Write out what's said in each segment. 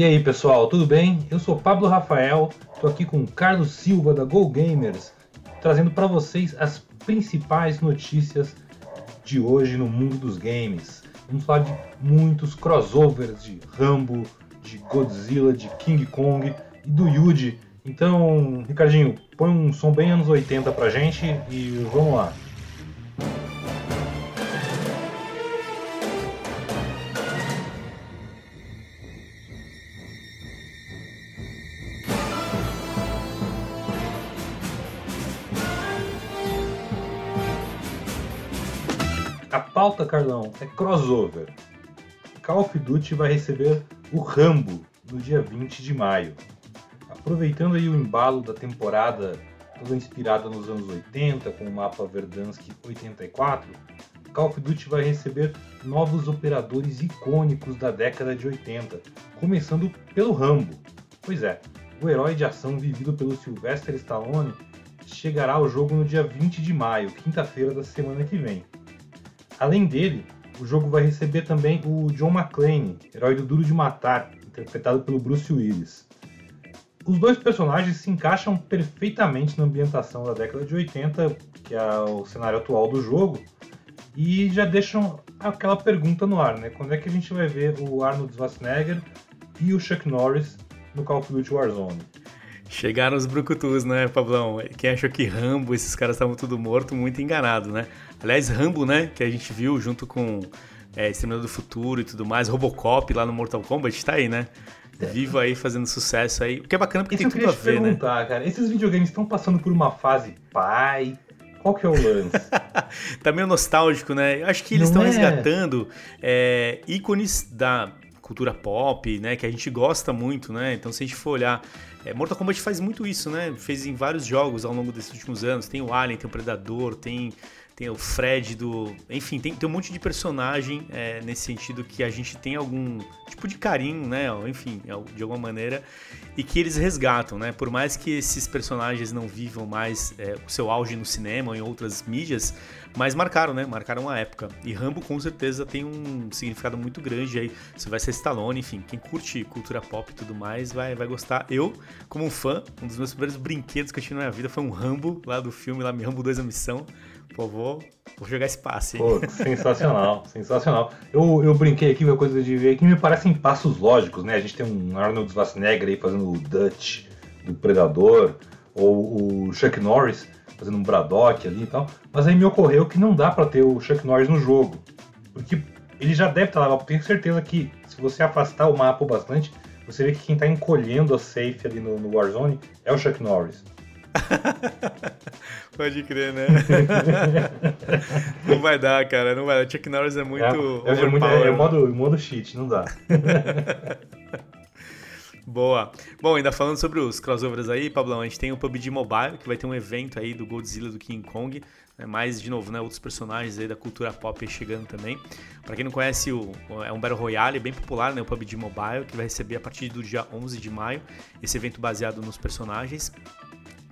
E aí pessoal, tudo bem? Eu sou Pablo Rafael, estou aqui com Carlos Silva da Go Gamers, trazendo para vocês as principais notícias de hoje no mundo dos games. Vamos falar de muitos crossovers de Rambo, de Godzilla, de King Kong e do Yuji. Então, Ricardinho, põe um som bem anos 80 pra gente e vamos lá. A pauta, Carlão, é crossover. Call of Duty vai receber o Rambo no dia 20 de maio. Aproveitando aí o embalo da temporada toda inspirada nos anos 80, com o mapa Verdansk 84, Call of Duty vai receber novos operadores icônicos da década de 80, começando pelo Rambo. Pois é, o herói de ação vivido pelo Sylvester Stallone chegará ao jogo no dia 20 de maio, quinta-feira da semana que vem. Além dele, o jogo vai receber também o John McClane, herói do Duro de Matar, interpretado pelo Bruce Willis. Os dois personagens se encaixam perfeitamente na ambientação da década de 80, que é o cenário atual do jogo, e já deixam aquela pergunta no ar, né? Quando é que a gente vai ver o Arnold Schwarzenegger e o Chuck Norris no Call of Duty Warzone? Chegaram os brucutus, né, Pablão? Quem achou que Rambo, esses caras estavam tudo morto, muito enganado, né? Aliás, Rambo, né, que a gente viu junto com é, Exterminador do Futuro e tudo mais, Robocop lá no Mortal Kombat, tá aí, né? Vivo aí fazendo sucesso aí. O que é bacana porque Isso tem tudo a ver, né? Cara, esses videogames estão passando por uma fase pai. Qual que é o lance? tá meio nostálgico, né? Eu acho que eles estão é? resgatando é, ícones da cultura pop, né? Que a gente gosta muito, né? Então, se a gente for olhar. É, Mortal Kombat faz muito isso, né? Fez em vários jogos ao longo desses últimos anos. Tem o Alien, tem o Predador, tem, tem o Fred do. Enfim, tem, tem um monte de personagem é, nesse sentido que a gente tem algum tipo de carinho, né? Enfim, de alguma maneira. E que eles resgatam, né? Por mais que esses personagens não vivam mais é, o seu auge no cinema ou em outras mídias, mas marcaram, né? Marcaram uma época. E Rambo com certeza tem um significado muito grande aí. Você vai ser Stallone, enfim, quem curte cultura pop e tudo mais vai, vai gostar. Eu, como um fã, um dos meus primeiros brinquedos que eu tive na minha vida foi um Rambo lá do filme, lá Rambo 2 A Missão. Pô, vou, vou jogar esse passe aí. Pô, sensacional, sensacional. Eu, eu brinquei aqui com a coisa de ver que me parecem passos lógicos, né? A gente tem um Arnold Schwarzenegger aí fazendo o Dutch do Predador, ou o Chuck Norris fazendo um Braddock ali e tal. Mas aí me ocorreu que não dá pra ter o Chuck Norris no jogo. Porque ele já deve estar lá, eu tenho certeza que se você afastar o mapa bastante, você vê que quem tá encolhendo a safe ali no, no Warzone é o Chuck Norris. Pode crer, né? não vai dar, cara, não vai dar. Chuck Norris é muito. É, é, é, muito, é, é modo, o modo cheat, não dá. Boa. Bom, ainda falando sobre os crossovers aí, Pablão, a gente tem o PUBG Mobile, que vai ter um evento aí do Godzilla do King Kong, né? mais, de novo, né, outros personagens aí da cultura pop chegando também. Para quem não conhece, o, é um Battle Royale bem popular, né, o PUBG Mobile, que vai receber a partir do dia 11 de maio, esse evento baseado nos personagens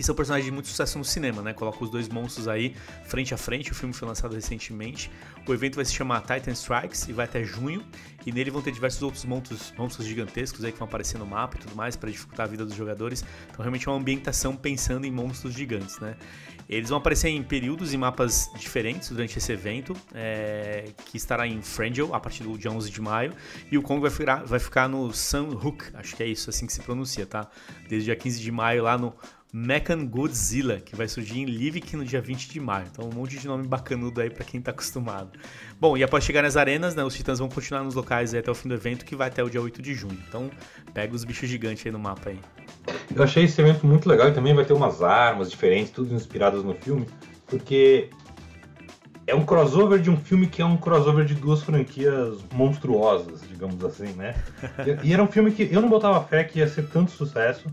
que são personagens de muito sucesso no cinema, né? Coloca os dois monstros aí frente a frente. O filme foi lançado recentemente. O evento vai se chamar Titan Strikes e vai até junho. E nele vão ter diversos outros monstros, monstros gigantescos aí que vão aparecer no mapa e tudo mais para dificultar a vida dos jogadores. Então realmente é uma ambientação pensando em monstros gigantes, né? Eles vão aparecer em períodos e mapas diferentes durante esse evento, é, que estará em Frangel a partir do dia 11 de maio. E o Kong vai ficar, vai ficar no acho que é isso assim que se pronuncia, tá? Desde o dia 15 de maio lá no Mechan Godzilla, que vai surgir em Livik no dia 20 de maio. Então, um monte de nome bacanudo aí para quem tá acostumado. Bom, e após chegar nas arenas, né, os titãs vão continuar nos locais até o fim do evento, que vai até o dia 8 de junho. Então, pega os bichos gigantes aí no mapa aí. Eu achei esse evento muito legal e também vai ter umas armas diferentes, tudo inspiradas no filme, porque é um crossover de um filme que é um crossover de duas franquias monstruosas, digamos assim, né? e era um filme que eu não botava fé que ia ser tanto sucesso.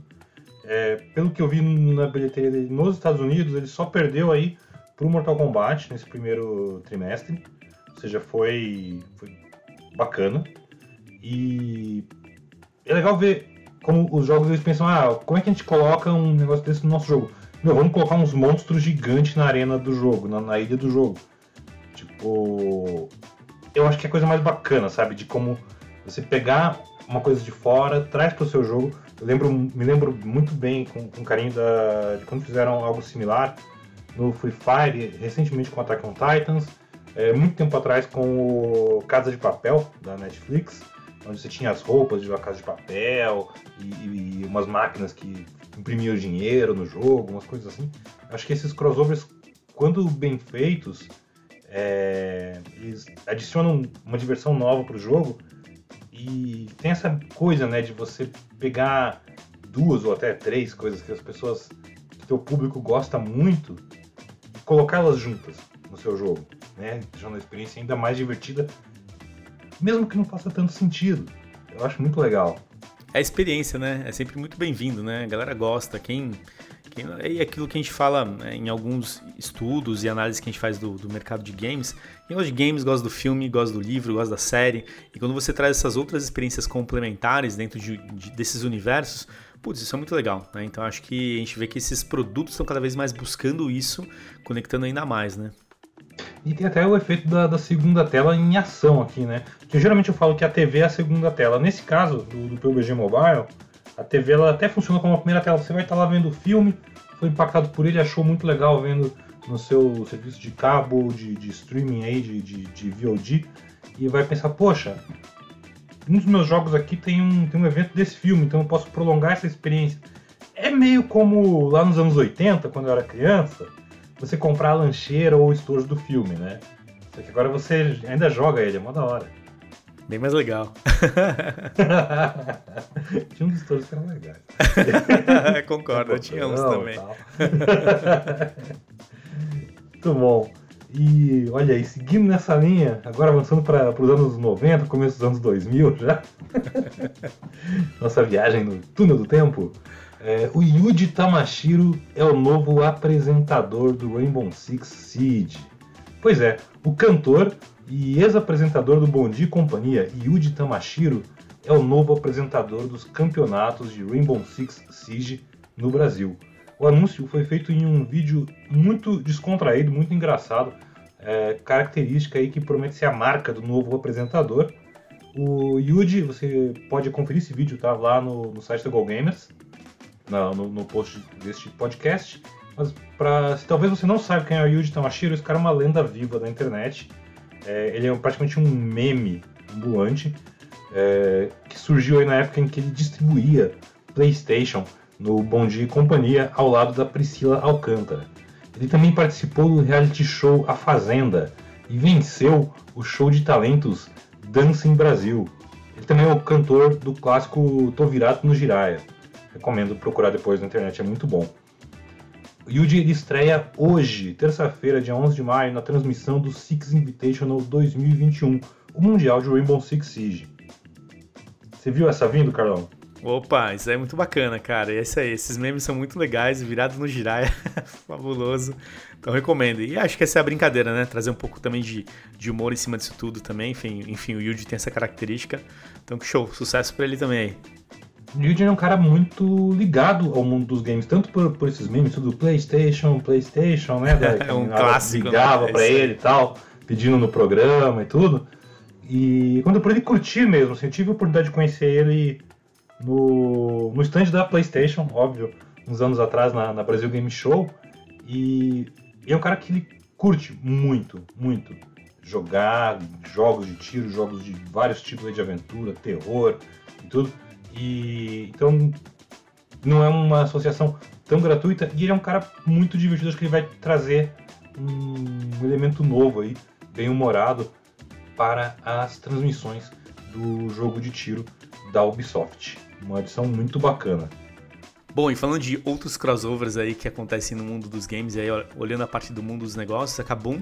É, pelo que eu vi na bilheteria dele nos Estados Unidos, ele só perdeu aí pro Mortal Kombat nesse primeiro trimestre. Ou seja, foi, foi bacana. E é legal ver como os jogos eles pensam, ah, como é que a gente coloca um negócio desse no nosso jogo? Meu, vamos colocar uns monstros gigantes na arena do jogo, na, na ilha do jogo. Tipo, eu acho que é a coisa mais bacana, sabe? De como você pegar uma coisa de fora, traz para o seu jogo. Eu lembro, me lembro muito bem, com, com carinho, da, de quando fizeram algo similar no Free Fire, recentemente com Attack on Titans, é, muito tempo atrás com o Casa de Papel, da Netflix, onde você tinha as roupas de uma Casa de Papel e, e umas máquinas que imprimiam dinheiro no jogo, umas coisas assim. Acho que esses crossovers, quando bem feitos, é, eles adicionam uma diversão nova para o jogo e tem essa coisa, né, de você pegar duas ou até três coisas que as pessoas, que teu público gosta muito e colocá-las juntas no seu jogo, né, deixando a experiência ainda mais divertida, mesmo que não faça tanto sentido. Eu acho muito legal. É a experiência, né? É sempre muito bem-vindo, né? A galera gosta. Quem é aquilo que a gente fala né, em alguns estudos e análises que a gente faz do, do mercado de games. Quem gosta de games gosta do filme, gosta do livro, gosta da série. E quando você traz essas outras experiências complementares dentro de, de, desses universos, putz, isso é muito legal. Né? Então acho que a gente vê que esses produtos estão cada vez mais buscando isso, conectando ainda mais, né? E tem até o efeito da, da, segunda tela em ação aqui, né? Geralmente eu falo que a TV é a segunda tela. Nesse caso, do, do PUBG Mobile, a TV ela até funciona como a primeira tela. Você vai estar lá vendo o filme, foi impactado por ele, achou muito legal vendo no seu serviço de cabo, de, de streaming aí, de, de, de, VOD, e vai pensar, poxa, um dos meus jogos aqui tem um, tem um evento desse filme, então eu posso prolongar essa experiência. É meio como lá nos anos 80, quando eu era criança, você comprar a lancheira ou o estojo do filme, né? Só que agora você ainda joga ele, é mó da hora. Bem mais legal. tinha uns histórias que eram legais. Concordo, eu tinha uns também. Muito bom. E olha aí, seguindo nessa linha, agora avançando para os anos 90, começo dos anos 2000 já. Nossa viagem no túnel do tempo. É, o Yuji Tamashiro é o novo apresentador do Rainbow Six Siege. Pois é, o cantor e ex-apresentador do Bom Dia e Companhia, Yuji Tamashiro, é o novo apresentador dos campeonatos de Rainbow Six Siege no Brasil. O anúncio foi feito em um vídeo muito descontraído, muito engraçado, é, característica aí que promete ser a marca do novo apresentador. O Yuji, você pode conferir esse vídeo, tá lá no, no site da GoGamers, no, no post deste podcast. Mas pra, se talvez você não saiba quem é o Yuji Tamashiro, esse cara é uma lenda viva da internet. É, ele é praticamente um meme ambulante é, que surgiu aí na época em que ele distribuía PlayStation no Bom Dia e Companhia ao lado da Priscila Alcântara. Ele também participou do reality show A Fazenda e venceu o show de talentos Dança em Brasil. Ele também é o cantor do clássico Tô Virado no Giraia. Recomendo procurar depois na internet, é muito bom. Yuji estreia hoje, terça-feira, dia 11 de maio, na transmissão do Six Invitational 2021, o Mundial de Rainbow Six Siege. Você viu essa vindo, Carlão? Opa, isso é muito bacana, cara. E isso aí, esses memes são muito legais, virados no Jiraiya, fabuloso. Então recomendo. E acho que essa é a brincadeira, né? Trazer um pouco também de, de humor em cima disso tudo também. Enfim, enfim, o Yuji tem essa característica. Então que show, sucesso pra ele também aí. O Yuji é um cara muito ligado ao mundo dos games, tanto por, por esses memes, tudo PlayStation, PlayStation, né? Da, é um clássico. Ligava né? pra ele e tal, pedindo no programa e tudo. E quando por ele curtir mesmo, assim, eu tive a oportunidade de conhecer ele no, no stand da PlayStation, óbvio, uns anos atrás na, na Brasil Game Show. E, e é um cara que ele curte muito, muito jogar jogos de tiro, jogos de vários tipos de aventura, terror e tudo. E então não é uma associação tão gratuita e ele é um cara muito divertido, acho que ele vai trazer um elemento novo aí, bem humorado para as transmissões do jogo de tiro da Ubisoft. Uma edição muito bacana. Bom, e falando de outros crossovers aí que acontecem no mundo dos games, e aí olhando a parte do mundo dos negócios, a Kabum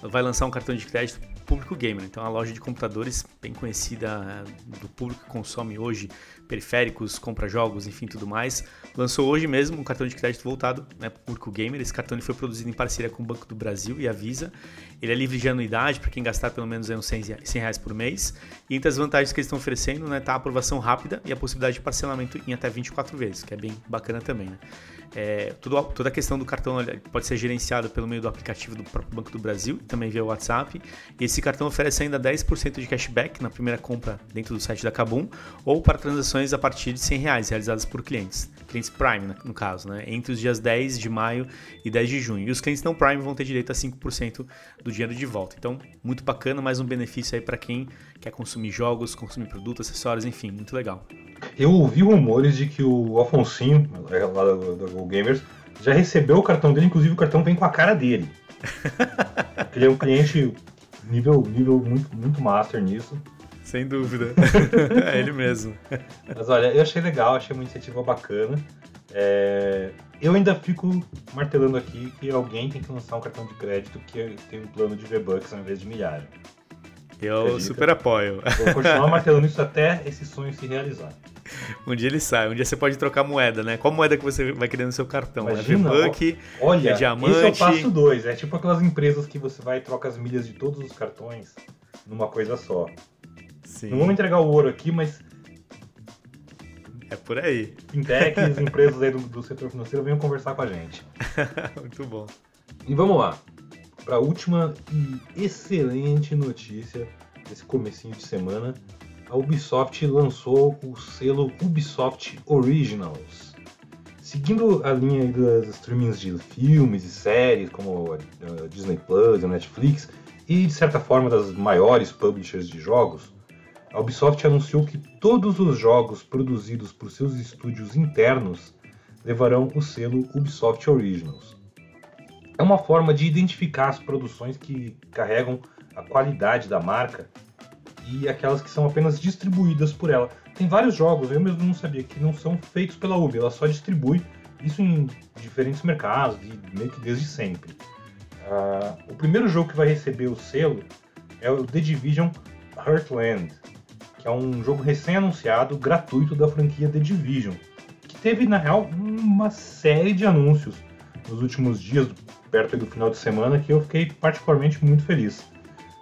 vai lançar um cartão de crédito público gamer. Então, uma loja de computadores bem conhecida eh, do público que consome hoje periféricos, compra jogos, enfim, tudo mais. Lançou hoje mesmo um cartão de crédito voltado né, para o Gamer. Esse cartão foi produzido em parceria com o Banco do Brasil e a Visa. Ele é livre de anuidade para quem gastar pelo menos uns 100 reais por mês. E entre as vantagens que eles estão oferecendo, né, tá a aprovação rápida e a possibilidade de parcelamento em até 24 vezes, que é bem bacana também. Né? É, tudo, toda a questão do cartão pode ser gerenciada pelo meio do aplicativo do próprio Banco do Brasil, também via WhatsApp. E esse cartão oferece ainda 10% de cashback na primeira compra dentro do site da Kabum ou para transações a partir de 100 reais realizadas por clientes, clientes Prime no caso, né? entre os dias 10 de maio e 10 de junho. E os clientes não Prime vão ter direito a 5% do dinheiro de volta. Então, muito bacana, mais um benefício aí para quem quer consumir jogos, consumir produtos, acessórios, enfim, muito legal. Eu ouvi rumores de que o Afonsinho, lá do, do Gamers, já recebeu o cartão dele, inclusive o cartão vem com a cara dele. Ele é um cliente nível, nível muito, muito master nisso. Sem dúvida. é ele mesmo. Mas olha, eu achei legal, achei uma iniciativa bacana. É... Eu ainda fico martelando aqui que alguém tem que lançar um cartão de crédito que tem um plano de V-Bucks ao invés de milhar. Eu Acredita? super apoio. Vou continuar martelando isso até esse sonho se realizar. Um dia ele sai, um dia você pode trocar moeda, né? Qual moeda que você vai querer no seu cartão? É Imagina, é V-Buck, olha, é diamante. Esse é o passo 2, é tipo aquelas empresas que você vai e troca as milhas de todos os cartões numa coisa só. Sim. Não vamos entregar o ouro aqui, mas. É por aí. Fintechs, empresas aí do, do setor financeiro venham conversar com a gente. Muito bom. E vamos lá. Para a última e excelente notícia desse comecinho de semana, a Ubisoft lançou o selo Ubisoft Originals. Seguindo a linha das streamings de filmes e séries, como a Disney Plus, a Netflix, e de certa forma das maiores publishers de jogos, a Ubisoft anunciou que todos os jogos produzidos por seus estúdios internos levarão o selo Ubisoft Originals. É uma forma de identificar as produções que carregam a qualidade da marca e aquelas que são apenas distribuídas por ela. Tem vários jogos, eu mesmo não sabia, que não são feitos pela Ubi, ela só distribui isso em diferentes mercados, e meio que desde sempre. Uh, o primeiro jogo que vai receber o selo é o The Division Heartland, é um jogo recém-anunciado, gratuito da franquia The Division, que teve, na real, uma série de anúncios nos últimos dias, perto do final de semana, que eu fiquei particularmente muito feliz.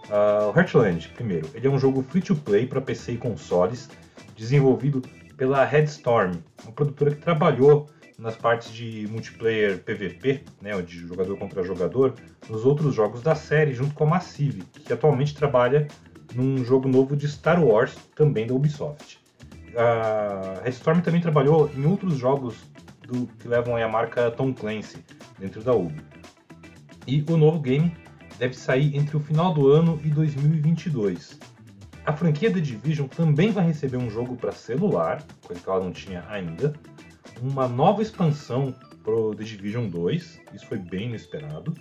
Uh, o Heartland, primeiro, ele é um jogo free-to-play para PC e consoles, desenvolvido pela Headstorm, uma produtora que trabalhou nas partes de multiplayer PVP, né, de jogador contra jogador, nos outros jogos da série, junto com a Massive, que atualmente trabalha num jogo novo de Star Wars, também da Ubisoft. A Headstorm também trabalhou em outros jogos do, que levam a marca Tom Clancy, dentro da Ubi. E o novo game deve sair entre o final do ano e 2022. A franquia The Division também vai receber um jogo para celular, coisa que ela não tinha ainda, uma nova expansão pro The Division 2, isso foi bem inesperado,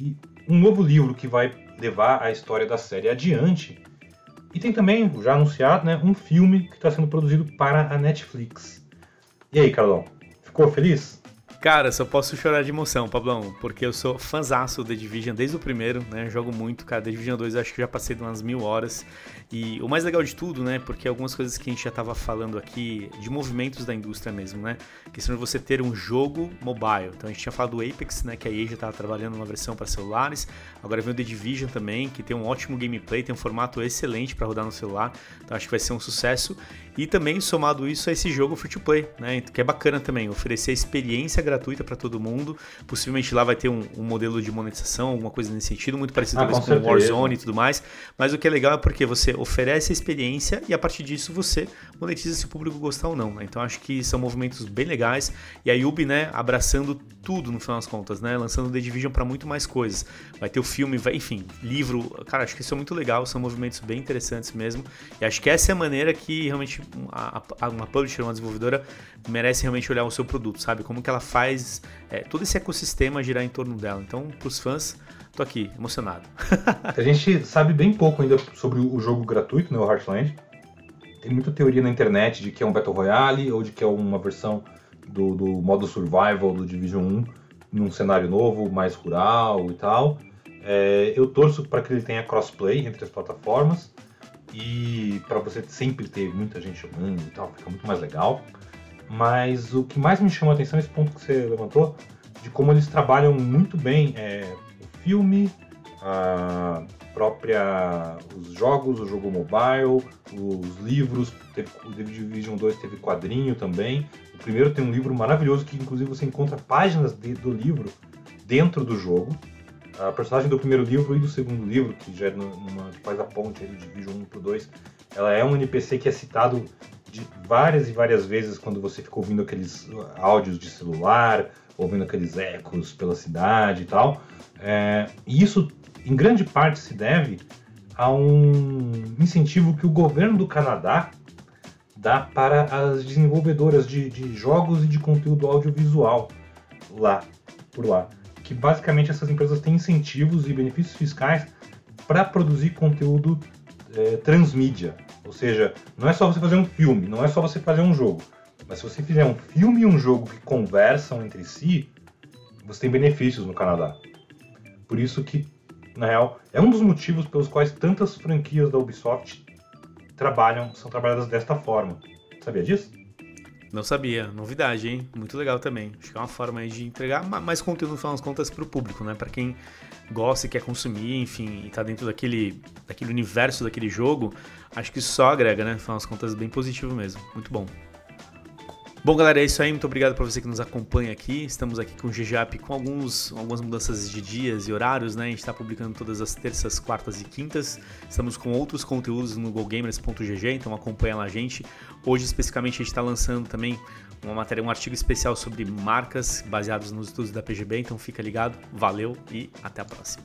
e um novo livro que vai levar a história da série adiante. E tem também, já anunciado, né, um filme que está sendo produzido para a Netflix. E aí, Carlão, ficou feliz? Cara, só posso chorar de emoção, Pablão, porque eu sou fãzaço The Division desde o primeiro, né? Jogo muito, cara. The Division 2 acho que já passei de umas mil horas. E o mais legal de tudo, né? Porque algumas coisas que a gente já tava falando aqui, de movimentos da indústria mesmo, né? Questão de você ter um jogo mobile. Então a gente tinha falado do Apex, né? Que a EA já tava trabalhando numa versão para celulares. Agora vem o The Division também, que tem um ótimo gameplay, tem um formato excelente para rodar no celular. Então acho que vai ser um sucesso. E também somado isso a esse jogo free to play, né? Que é bacana também, oferecer experiência gratuita para todo mundo. Possivelmente lá vai ter um, um, modelo de monetização, alguma coisa nesse sentido, muito parecido ah, com, com o Warzone e tudo mais. Mas o que é legal é porque você oferece a experiência e a partir disso você monetiza se o público gostar ou não. Né? Então acho que são movimentos bem legais. E a Yubi, né, abraçando tudo no final das contas, né? Lançando The Division para muito mais coisas. Vai ter o filme, vai, enfim, livro. Cara, acho que isso é muito legal, são movimentos bem interessantes mesmo. E acho que essa é a maneira que realmente a, a, uma publisher, uma desenvolvedora, merece realmente olhar o seu produto, sabe? Como que ela faz é, todo esse ecossistema girar em torno dela. Então, para os fãs, tô aqui, emocionado. a gente sabe bem pouco ainda sobre o jogo gratuito, né, o Heartland. Tem muita teoria na internet de que é um Battle Royale ou de que é uma versão do, do modo survival do Division 1 num cenário novo, mais rural e tal. É, eu torço para que ele tenha crossplay entre as plataformas. e para você sempre ter muita gente jogando e tal, fica muito mais legal. Mas o que mais me chamou a atenção é esse ponto que você levantou, de como eles trabalham muito bem é, o filme, a própria os jogos, o jogo mobile, os livros, teve, o Division 2 teve quadrinho também. O primeiro tem um livro maravilhoso que inclusive você encontra páginas de, do livro dentro do jogo. A personagem do primeiro livro e do segundo livro, que já é numa, que faz a ponte do Division 1 pro 2, ela é um NPC que é citado várias e várias vezes quando você fica ouvindo aqueles áudios de celular, ouvindo aqueles ecos pela cidade e tal. É, e isso, em grande parte, se deve a um incentivo que o governo do Canadá dá para as desenvolvedoras de, de jogos e de conteúdo audiovisual lá, por lá. Que basicamente essas empresas têm incentivos e benefícios fiscais para produzir conteúdo é, transmídia. Ou seja, não é só você fazer um filme, não é só você fazer um jogo. Mas se você fizer um filme e um jogo que conversam entre si, você tem benefícios no Canadá. Por isso que, na real, é um dos motivos pelos quais tantas franquias da Ubisoft trabalham, são trabalhadas desta forma. Sabia disso? Não sabia, novidade, hein? Muito legal também. Acho que é uma forma aí de entregar mais conteúdo, no final das contas, para o público, né? Para quem gosta e quer consumir, enfim, e tá dentro daquele, daquele universo daquele jogo, acho que isso só agrega, né? No final das contas, bem positivo mesmo. Muito bom. Bom, galera, é isso aí. Muito obrigado para você que nos acompanha aqui. Estamos aqui com o GGAP com alguns, algumas mudanças de dias e horários, né? A gente está publicando todas as terças, quartas e quintas. Estamos com outros conteúdos no GoGamers.gg, então acompanha lá a gente. Hoje, especificamente, a gente está lançando também uma matéria, um artigo especial sobre marcas baseados nos estudos da PGB, então fica ligado. Valeu e até a próxima.